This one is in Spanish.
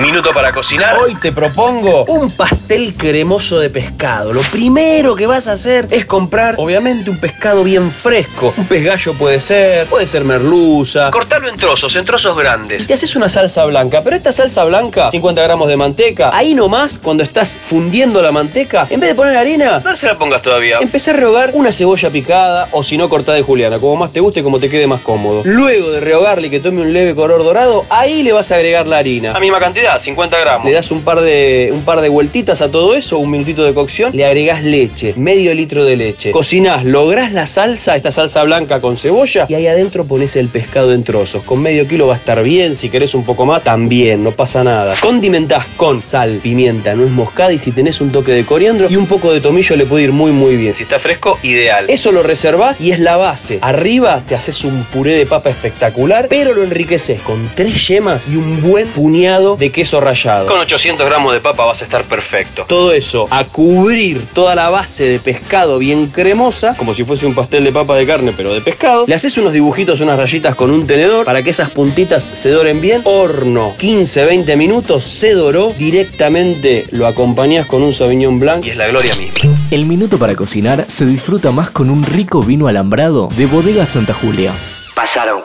Minuto para cocinar. Hoy te propongo un pastel cremoso de pescado. Lo primero que vas a hacer es comprar, obviamente, un pescado bien fresco. Un pez gallo puede ser, puede ser merluza. Cortarlo en trozos, en trozos grandes. Y te haces una salsa blanca. Pero esta salsa blanca, 50 gramos de manteca. Ahí nomás, cuando estás fundiendo la manteca, en vez de poner harina, no se la pongas todavía. Empecé a rehogar una cebolla picada o si no cortada de juliana, como más te guste, como te quede más cómodo. Luego de rehogarle y que tome un leve color dorado, ahí le vas a agregar la harina. La misma cantidad, 50 gramos. Le das un par de, un par de vueltitas a todo eso, un minutito de cocción, le agregás leche, medio litro de leche. Cocinás, lográs la salsa, esta salsa blanca con cebolla, y ahí adentro pones el pescado en trozos. Con medio kilo va a estar bien, si querés un poco más, también, no pasa nada. Condimentás con sal, pimienta, nuez moscada y si tenés un toque de coriandro y un poco de tomillo le puede ir muy muy bien. Si está fresco, ideal. Eso lo reservás y es la base. Arriba te haces un puré de papa espectacular, pero lo enriqueces con tres yemas y un buen puñado de queso rallado. Con 800 gramos de papa vas a estar perfecto. Todo eso a cubrir toda la base de pescado bien cremosa, como si fuese un pastel de papa de carne, pero de pescado. Le haces unos dibujitos, unas rayitas con un tenedor para que esas puntitas se doren bien. Horno, 15-20 minutos, se doró. Directamente lo acompañás con un Sauvignon Blanc y es la gloria misma. El minuto para cocinar se disfruta más con un rico vino alambrado de Bodega Santa Julia. Pasaron